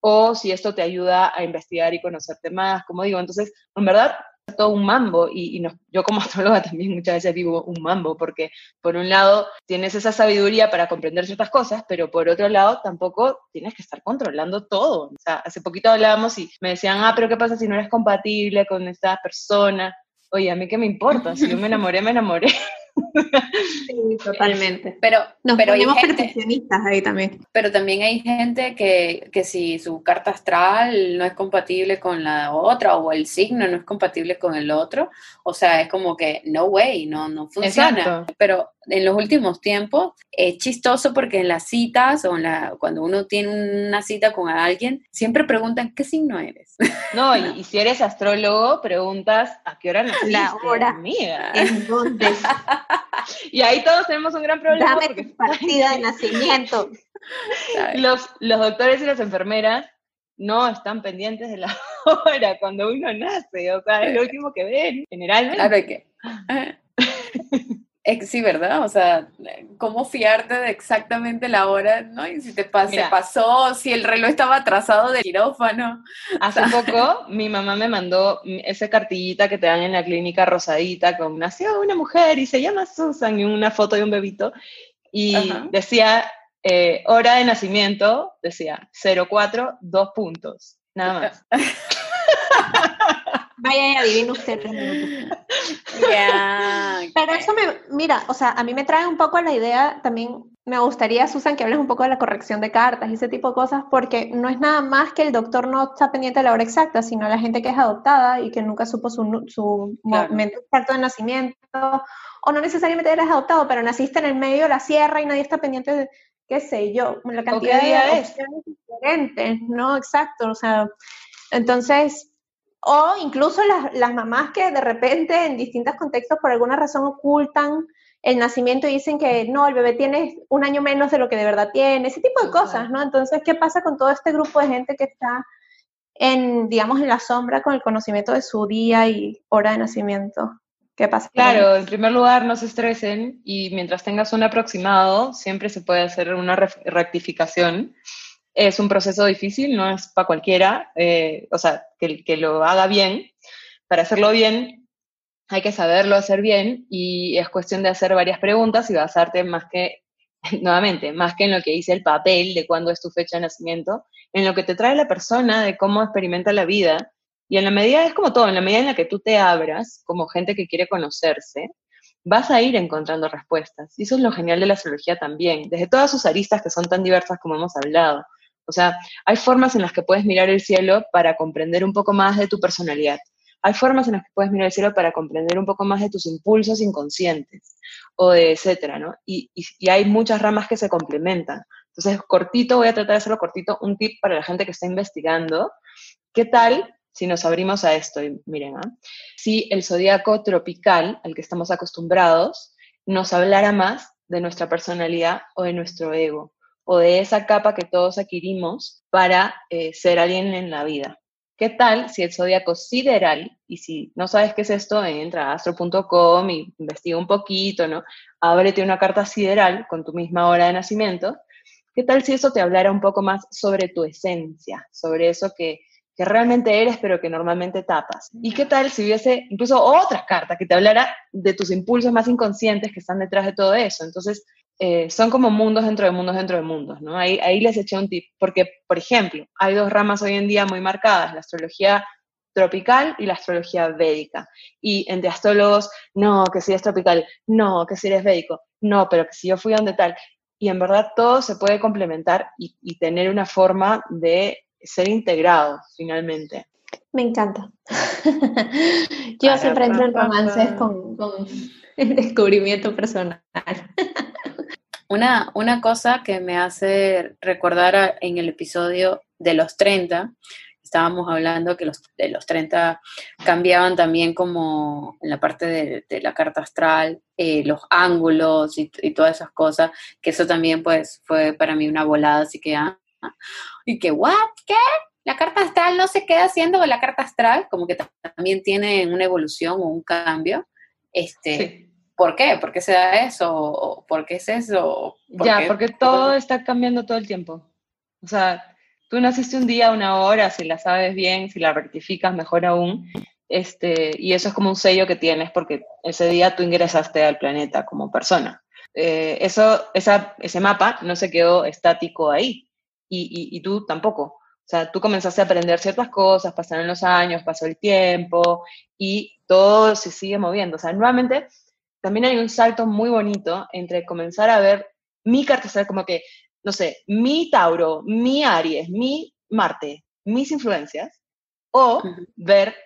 o si esto te ayuda a investigar y conocerte más, como digo, entonces, en verdad, todo un mambo y, y no, yo como astróloga también muchas veces vivo un mambo porque por un lado tienes esa sabiduría para comprender ciertas cosas, pero por otro lado tampoco tienes que estar controlando todo. O sea, hace poquito hablábamos y me decían, ah, pero ¿qué pasa si no eres compatible con esta persona? Oye, a mí qué me importa, si yo me enamoré, me enamoré. Sí, totalmente. Pero, Nos pero ponemos gente, perfeccionistas ahí también. Pero también hay gente que, que si su carta astral no es compatible con la otra o el signo no es compatible con el otro, o sea, es como que no way, no, no funciona. Exacto. Pero en los últimos tiempos es chistoso porque en las citas o en la, cuando uno tiene una cita con alguien, siempre preguntan, ¿qué signo eres? No, y, y si eres astrólogo, preguntas, ¿a qué hora naciste? La hora. Amiga. ¿En dónde? y ahí todos tenemos un gran problema. Dame porque tu partida de nacimiento. los, los doctores y las enfermeras no están pendientes de la hora cuando uno nace, o sea, es lo último que ven, generalmente. Claro que... Sí, ¿verdad? O sea, ¿cómo fiarte de exactamente la hora? ¿no? Y si te pas Mira. se pasó, si el reloj estaba atrasado del quirófano. Hace poco mi mamá me mandó esa cartillita que te dan en la clínica rosadita con nació una mujer y se llama Susan y una foto de un bebito y Ajá. decía eh, hora de nacimiento, decía 04, dos puntos, nada más. Vaya y adivine usted. los minutos. Ya. Pero eso me, mira, o sea, a mí me trae un poco la idea, también me gustaría, Susan, que hables un poco de la corrección de cartas y ese tipo de cosas, porque no es nada más que el doctor no está pendiente de la hora exacta, sino la gente que es adoptada y que nunca supo su, su Claro. momento exacto de nacimiento, o no necesariamente eres adoptado, pero naciste en el medio de la sierra y nadie está pendiente de, qué sé yo, la cantidad de opciones diferentes, ¿no? Exacto, o sea, entonces... O incluso las, las mamás que de repente en distintos contextos por alguna razón ocultan el nacimiento y dicen que no, el bebé tiene un año menos de lo que de verdad tiene, ese tipo de cosas, ¿no? Entonces, ¿qué pasa con todo este grupo de gente que está en, digamos, en la sombra con el conocimiento de su día y hora de nacimiento? ¿Qué pasa? Claro, en primer lugar, no se estresen y mientras tengas un aproximado, siempre se puede hacer una rectificación. Es un proceso difícil, no es para cualquiera, eh, o sea, que, que lo haga bien. Para hacerlo bien, hay que saberlo hacer bien y es cuestión de hacer varias preguntas y basarte más que, nuevamente, más que en lo que dice el papel de cuándo es tu fecha de nacimiento, en lo que te trae la persona, de cómo experimenta la vida. Y en la medida, es como todo, en la medida en la que tú te abras, como gente que quiere conocerse, vas a ir encontrando respuestas. Y eso es lo genial de la astrología también, desde todas sus aristas que son tan diversas como hemos hablado. O sea, hay formas en las que puedes mirar el cielo para comprender un poco más de tu personalidad. Hay formas en las que puedes mirar el cielo para comprender un poco más de tus impulsos inconscientes o de etcétera, ¿no? Y, hay muchas ramas que se complementan. Entonces, cortito, voy a tratar de hacerlo cortito, un tip para la gente que está investigando. ¿Qué tal si nos abrimos a esto? Y miren, ¿ah? si el zodiaco tropical, al que estamos acostumbrados, nos hablara más de nuestra personalidad o de nuestro ego, o de esa capa que todos adquirimos para eh, ser alguien en la vida. ¿Qué tal si el zodiaco sideral, y si no sabes qué es esto, entra a astro.com y investiga un poquito, ¿no? Ábrete una carta sideral con tu misma hora de nacimiento. ¿Qué tal si eso te hablara un poco más sobre tu esencia, sobre eso que, que realmente eres, pero que normalmente tapas? ¿Y qué tal si hubiese incluso otra carta que te hablara de tus impulsos más inconscientes que están detrás de todo eso? Entonces, eh, son como mundos dentro de mundos dentro de mundos, ¿no? Ahí, ahí les eché un tip, porque, por ejemplo, hay dos ramas hoy en día muy marcadas, la astrología tropical y la astrología védica. Y entre astrólogos, no, que si eres tropical, no, que si eres védico, no, pero que si yo fui donde tal. Y en verdad todo se puede complementar y, y tener una forma de ser integrado finalmente. Me encanta. Yo siempre entro en romances con, el descubrimiento personal. Una, una cosa que me hace recordar en el episodio de los 30, estábamos hablando que los, de los 30 cambiaban también como en la parte de, la carta astral, eh, los ángulos y, todas esas cosas, que eso también pues fue para mí una volada, así que, ah, y que, ¿what? ¿Qué? la carta astral no se queda siendo la carta astral, como que también tiene una evolución o un cambio. Este, ¿Por qué? ¿Por qué se da eso? ¿Por qué es eso? ya, porque todo está cambiando todo el tiempo. O sea, tú naciste un día, una hora, si la sabes bien, si la rectificas, mejor aún. Este, y eso es como un sello que tienes porque ese día tú ingresaste al planeta como persona. Eh, eso, esa, ese mapa no se quedó estático ahí y, y tú tampoco. O sea, tú comenzaste a aprender ciertas cosas, pasaron los años, pasó el tiempo y todo se sigue moviendo. O sea, nuevamente, también hay un salto muy bonito entre comenzar a ver mi carta astral como que, no sé, mi Tauro, mi Aries, mi Marte, mis influencias, o ver,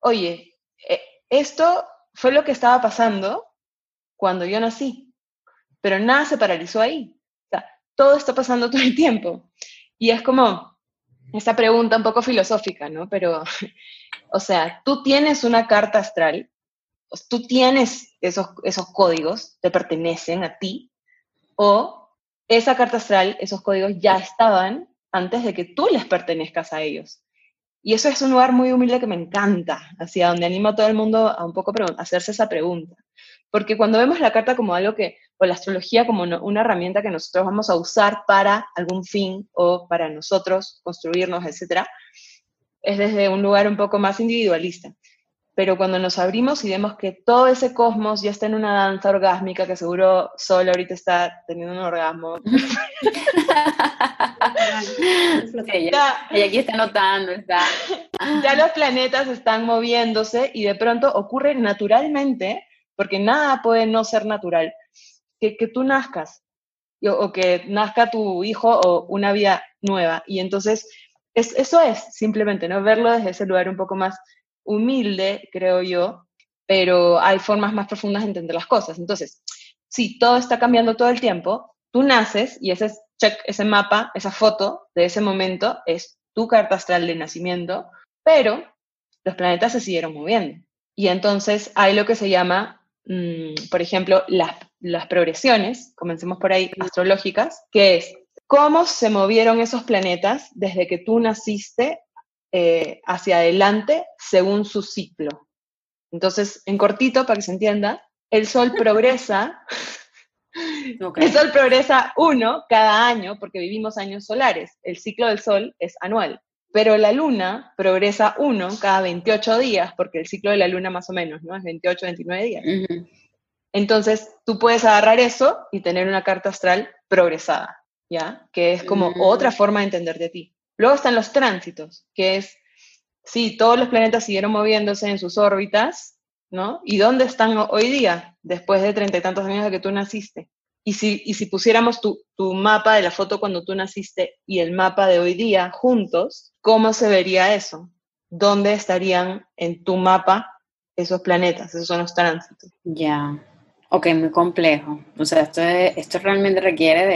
oye, eh, esto fue lo que estaba pasando cuando yo nací, pero nada se paralizó ahí. O sea, todo está pasando todo el tiempo. Y es como, esta pregunta un poco filosófica, ¿no? Pero, o sea, tú tienes una carta astral, tú tienes esos, esos códigos, te pertenecen a ti, o esa carta astral, esos códigos ya estaban antes de que tú les pertenezcas a ellos. Y eso es un lugar muy humilde que me encanta, hacia donde animo a todo el mundo a un poco hacerse esa pregunta. Porque cuando vemos la carta como algo que, o la astrología como una herramienta que nosotros vamos a usar para algún fin o para nosotros construirnos, etc., es desde un lugar un poco más individualista. Pero cuando nos abrimos y vemos que todo ese cosmos ya está en una danza orgásmica, que seguro Sol ahorita está teniendo un orgasmo. ella, aquí está notando, está. ya los planetas están moviéndose y de pronto ocurre naturalmente porque nada puede no ser natural. Que, que tú nazcas o, que nazca tu hijo o una vida nueva. Y entonces, es, eso es simplemente, ¿no? Verlo desde ese lugar un poco más humilde, creo yo, pero hay formas más profundas de entender las cosas. Entonces, si todo está cambiando todo el tiempo, tú naces y ese check, ese mapa, esa foto de ese momento es tu carta astral de nacimiento, pero los planetas se siguieron moviendo. Y entonces hay lo que se llama Mm, por ejemplo, las, las progresiones, comencemos por ahí, astrológicas, que es cómo se movieron esos planetas desde que tú naciste eh, hacia adelante según su ciclo. Entonces, en cortito, para que se entienda, el Sol progresa, el Sol progresa uno cada año porque vivimos años solares. El ciclo del Sol es anual. Pero la luna progresa uno cada 28 días, porque el ciclo de la luna más o menos, ¿no? Es 28, 29 días. Entonces, tú puedes agarrar eso y tener una carta astral progresada, ¿ya? Que es como mm. otra forma de entender de ti. Luego están los tránsitos, que es, sí, todos los planetas siguieron moviéndose en sus órbitas, ¿no? ¿Y dónde están hoy día, después de treinta y tantos años de que tú naciste? Y si, y si pusiéramos tu, tu, mapa de la foto cuando tú naciste y el mapa de hoy día juntos, ¿cómo se vería eso? ¿Dónde estarían en tu mapa esos planetas? Esos son los tránsitos. Ya. Ok, muy complejo. O sea, esto, esto realmente requiere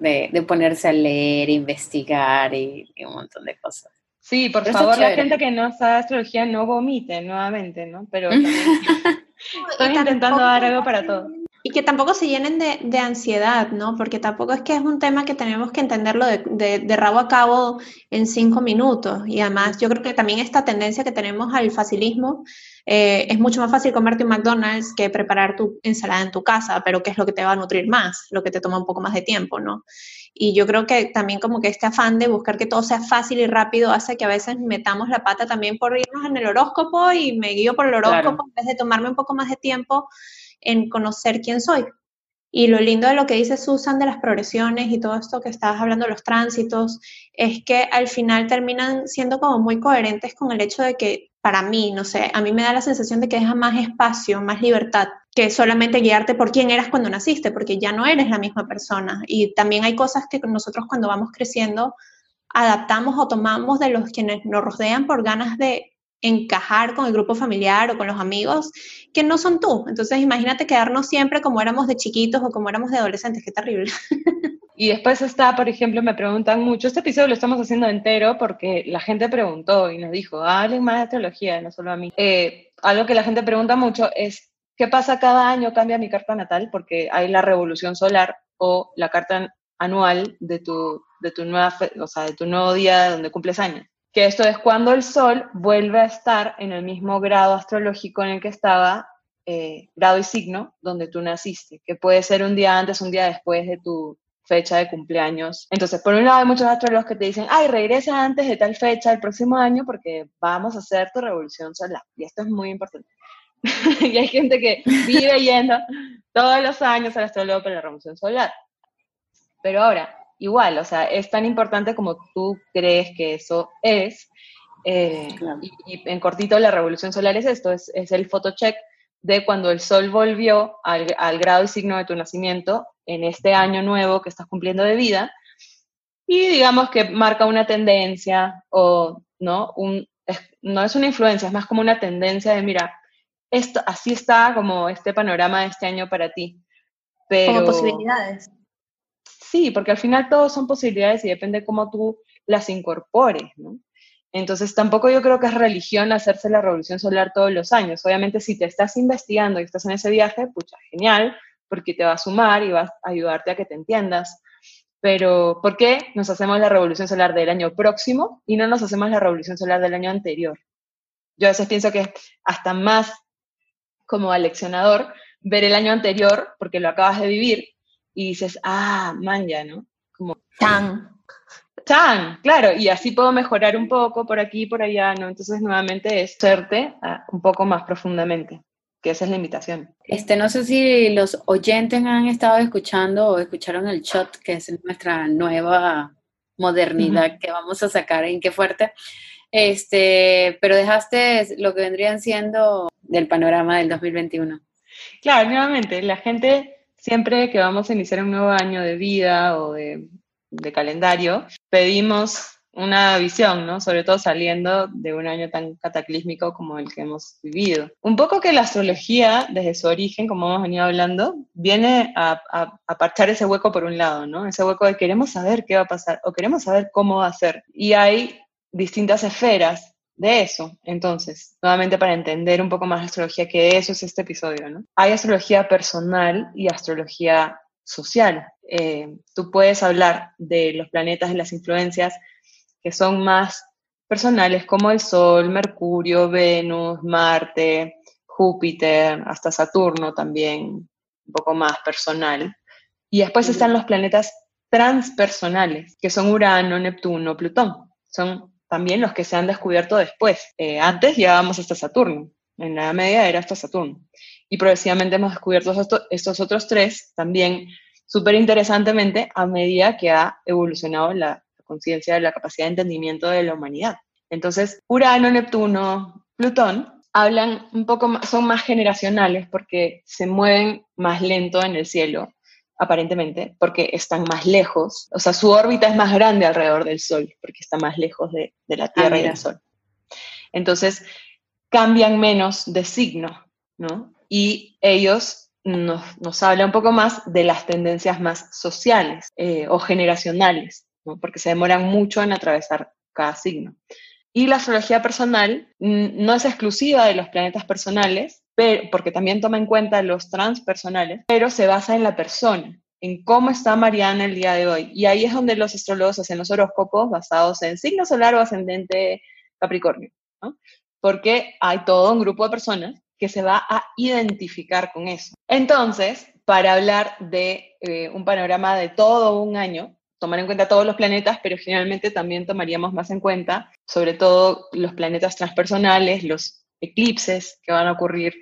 de, de, ponerse a leer, investigar y, un montón de cosas. Sí, por favor, la gente que no sabe astrología no vomite nuevamente, ¿no? Pero estoy intentando dar algo para todo. Y que tampoco se llenen de, de, ansiedad, ¿no? Porque tampoco es que es un tema que tenemos que entenderlo de, de, de, rabo a cabo en cinco minutos. Y además yo creo que también esta tendencia que tenemos al facilismo, eh, es mucho más fácil comerte un McDonald's que preparar tu ensalada en tu casa, pero ¿qué es lo que te va a nutrir más? Lo que te toma un poco más de tiempo, ¿no? Y yo creo que también como que este afán de buscar que todo sea fácil y rápido hace que a veces metamos la pata también por irnos en el horóscopo y me guío por el horóscopo en vez de tomarme un poco más de tiempo en conocer quién soy. Y lo lindo de lo que dice Susan de las progresiones y todo esto que estabas hablando los tránsitos, es que al final terminan siendo como muy coherentes con el hecho de que para mí, no sé, a mí me da la sensación de que deja más espacio, más libertad que solamente guiarte por quién eras cuando naciste, porque ya no eres la misma persona. Y también hay cosas que nosotros cuando vamos creciendo adaptamos o tomamos de los quienes nos rodean por ganas de encajar con el grupo familiar o con los amigos que no son tú. Entonces imagínate quedarnos siempre como éramos de chiquitos o como éramos de adolescentes, qué terrible. Y después está, por ejemplo, me preguntan mucho, este episodio lo estamos haciendo entero porque la gente preguntó y nos dijo, hablen más de astrología, no solo a mí. Eh, algo que la gente pregunta mucho es, ¿qué pasa cada año? Cambia mi carta natal porque hay la revolución solar o la carta anual de tu, de tu, nueva, o sea, de tu nuevo día donde cumples años. Que esto es cuando el Sol vuelve a estar en el mismo grado astrológico en el que estaba, eh, grado y signo, donde tú naciste, que puede ser un día antes, un día después de tu, fecha de cumpleaños. Entonces, por un lado hay muchos astrólogos que te dicen, ay, regresa antes de tal fecha el próximo año porque vamos a hacer tu revolución solar. Y esto es muy importante. y hay gente que vive yendo todos los años al astrólogo para la revolución solar. Pero ahora, igual, o sea, es tan importante como tú crees que eso es. Eh, y, en cortito, la revolución solar es esto, es, es el photocheck de cuando el sol volvió al, al, grado y signo de tu nacimiento en este año nuevo que estás cumpliendo de vida y digamos que marca una tendencia o no, un, no es una influencia, es más como una tendencia de, mira, esto, así está como este panorama de este año para ti. Pero, como posibilidades. Sí, porque al final todos son posibilidades y depende cómo tú las incorpores, ¿no? Entonces tampoco yo creo que es religión hacerse la revolución solar todos los años. Obviamente si te estás investigando y estás en ese viaje, pucha, genial, porque te va a sumar y va a ayudarte a que te entiendas. Pero, ¿por qué nos hacemos la revolución solar del año próximo y no nos hacemos la revolución solar del año anterior? Yo a veces pienso que hasta más como aleccionador ver el año anterior, porque lo acabas de vivir, y dices, ah, man, ya, ¿no? Como, tan. Tan, claro, y así puedo mejorar un poco por aquí y por allá, ¿no? Entonces, nuevamente es serte ah, un poco más profundamente que esa es la invitación. Este, no sé si los oyentes han estado escuchando o escucharon el shot, que es nuestra nueva modernidad que vamos a sacar en qué fuerte. Este, pero dejaste lo que vendrían siendo del panorama del 2021. Claro, nuevamente, la gente siempre que vamos a iniciar un nuevo año de vida o de, calendario, pedimos una visión, ¿no? Sobre todo saliendo de un año tan cataclísmico como el que hemos vivido. Un poco que la astrología, desde su origen, como hemos venido hablando, viene a, a, parchar ese hueco por un lado, ¿no? Ese hueco de queremos saber qué va a pasar o queremos saber cómo va a ser. Y hay distintas esferas de eso. Entonces, nuevamente para entender un poco más la astrología, que eso es este episodio, ¿no? Hay astrología personal y astrología social. Eh, tú puedes hablar de los planetas y las influencias que son más personales como el Sol, Mercurio, Venus, Marte, Júpiter, hasta Saturno también, un poco más personal. Y después están los planetas transpersonales, que son Urano, Neptuno, Plutón. Son también los que se han descubierto después. Eh, antes llegábamos hasta Saturno, en la Media era hasta Saturno. Y progresivamente hemos descubierto estos otros tres también súper interesantemente a medida que ha evolucionado la, conciencia, la capacidad de entendimiento de la humanidad. Entonces, Urano, Neptuno, Plutón hablan un poco más, son más generacionales porque se mueven más lento en el cielo, aparentemente, porque están más lejos. O sea, su órbita es más grande alrededor del Sol, porque está más lejos de, la Tierra y del Sol. Entonces, cambian menos de signo, ¿no? Y ellos nos, nos hablan un poco más de las tendencias más sociales eh, o generacionales porque se demoran mucho en atravesar cada signo. Y la astrología personal no es exclusiva de los planetas personales, pero, porque también toma en cuenta los transpersonales, pero se basa en la persona, en cómo está Mariana el día de hoy. Y ahí es donde los astrólogos hacen los horóscopos basados en signo solar o ascendente Capricornio, porque hay todo un grupo de personas que se va a identificar con eso. Entonces, para hablar de eh, un panorama de todo un año, tomar en cuenta todos los planetas, pero generalmente también tomaríamos más en cuenta, sobre todo los planetas transpersonales, los eclipses que van a ocurrir,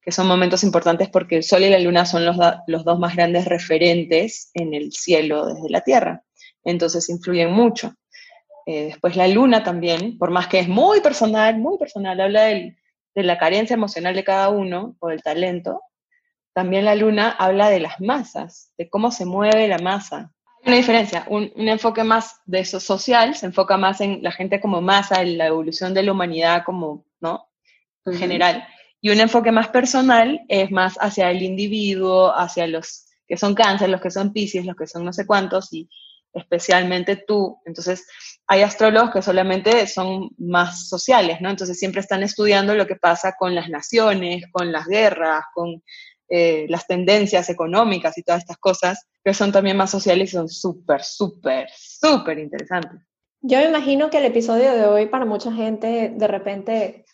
que son momentos importantes porque el Sol y la Luna son los, los dos más grandes referentes en el cielo desde la Tierra. Entonces influyen mucho. eh, después la luna también, por más que es muy personal, muy personal, habla de la carencia emocional de cada uno o del talento, también la luna habla de las masas, de cómo se mueve la masa. Una diferencia, un, enfoque más de eso social, se enfoca más en la gente como masa, en la evolución de la humanidad como, ¿no? En general. Y un enfoque más personal es más hacia el individuo, hacia los que son cáncer, los que son piscis, los que son no sé cuántos, y especialmente tú. Entonces, hay astrólogos que solamente son más sociales, ¿no? Entonces, siempre están estudiando lo que pasa con las naciones, con las guerras, con eh, las tendencias económicas y todas estas cosas, que son también más sociales y son súper, súper, súper interesantes. Yo me imagino que el episodio de hoy para mucha gente de repente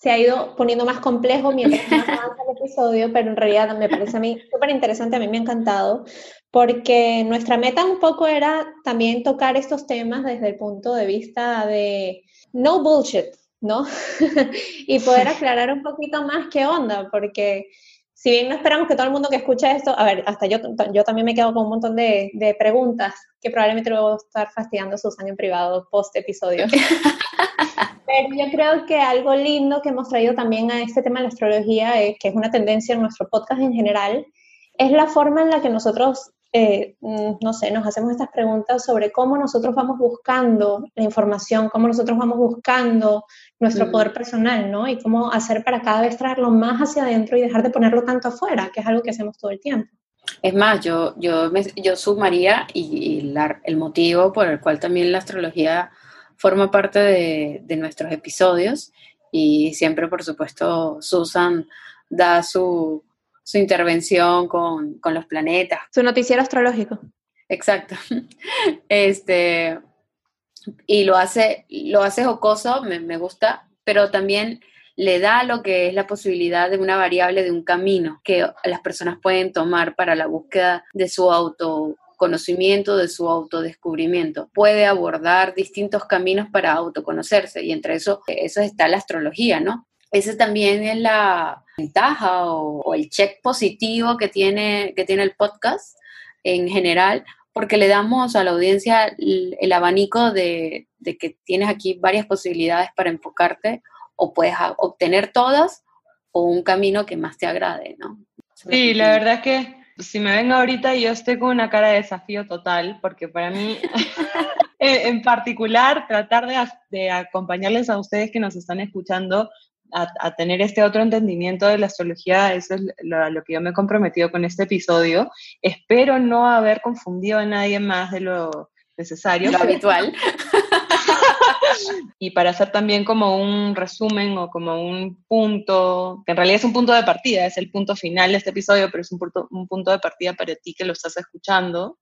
se ha ido poniendo más complejo mientras más avanza el episodio, pero en realidad me parece a mí súper interesante, a mí me ha encantado, porque nuestra meta un poco era también tocar estos temas desde el punto de vista de no bullshit, ¿no? y poder aclarar un poquito más qué onda, porque si bien no esperamos que todo el mundo que escucha esto, a ver, hasta yo, yo también me quedo con un montón de, de preguntas que probablemente luego voy a estar fastidiando a Susan en privado post episodio. Pero yo creo que algo lindo que hemos traído también a este tema de la astrología, eh, que es una tendencia en nuestro podcast en general, es la forma en la que nosotros, eh, mm, no sé, nos hacemos estas preguntas sobre cómo nosotros vamos buscando la información, cómo nosotros vamos buscando nuestro mm. poder personal, ¿no? Y cómo hacer para cada vez traerlo más hacia adentro y dejar de ponerlo tanto afuera, que es algo que hacemos todo el tiempo. Es más, yo, yo, yo sumaría y, el motivo por el cual también la astrología forma parte de, nuestros episodios y siempre, por supuesto, Susan da su, intervención con, los planetas. Su noticiero astrológico. Exacto. Este, y lo hace, lo hace jocoso, me, me gusta, pero también le da lo que es la posibilidad de una variable, de un camino que las personas pueden tomar para la búsqueda de su auto conocimiento de su autodescubrimiento. Puede abordar distintos caminos para autoconocerse y entre eso, eso está la astrología, ¿no? Esa también es la ventaja o, el check positivo que tiene, que tiene el podcast en general, porque le damos a la audiencia el, abanico de, de, que tienes aquí varias posibilidades para enfocarte o puedes obtener todas o un camino que más te agrade, ¿no? Sí, la verdad es que si me ven ahorita, yo estoy con una cara de desafío total, porque para mí, en particular, tratar de, acompañarles a ustedes que nos están escuchando a, tener este otro entendimiento de la astrología, eso es lo, lo, que yo me he comprometido con este episodio. Espero no haber confundido a nadie más de lo necesario. Lo habitual. y para hacer también como un resumen o como un punto, que en realidad es un punto de partida, es el punto final de este episodio, pero es un punto, un punto de partida para ti que lo estás escuchando,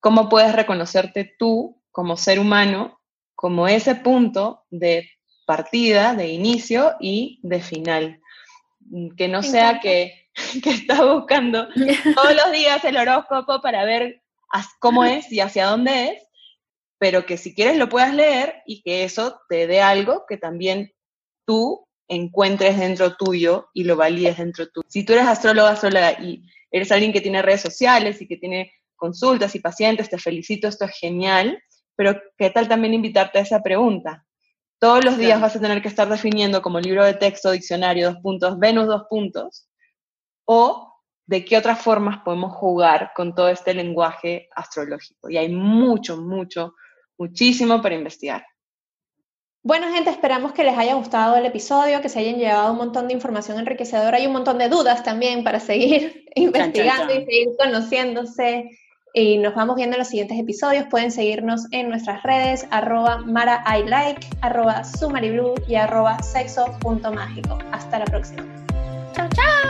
¿cómo puedes reconocerte tú como ser humano como ese punto de partida, de inicio y de final? Que no sea que, que estás buscando todos los días el horóscopo para ver cómo es y hacia dónde es, pero que si quieres lo puedas leer y que eso te dé algo que también tú encuentres dentro tuyo y lo valides dentro tuyo. Si tú eres astróloga, astróloga y eres alguien que tiene redes sociales y que tiene consultas y pacientes, te felicito, esto es genial, pero ¿qué tal también invitarte a esa pregunta? Todos los días vas a tener que estar definiendo como libro de texto, diccionario, dos puntos, Venus, dos puntos, o de qué otras formas podemos jugar con todo este lenguaje astrológico. Y hay mucho, mucho, muchísimo para investigar. Bueno, gente, esperamos que les haya gustado el episodio, que se hayan llevado un montón de información enriquecedora y un montón de dudas también para seguir investigando y seguir conociéndose. Y nos vamos viendo en los siguientes episodios. Pueden seguirnos en nuestras redes, arroba mara like, arroba sumariblue y arroba sexo.mágico. Hasta la próxima. Chao, chao.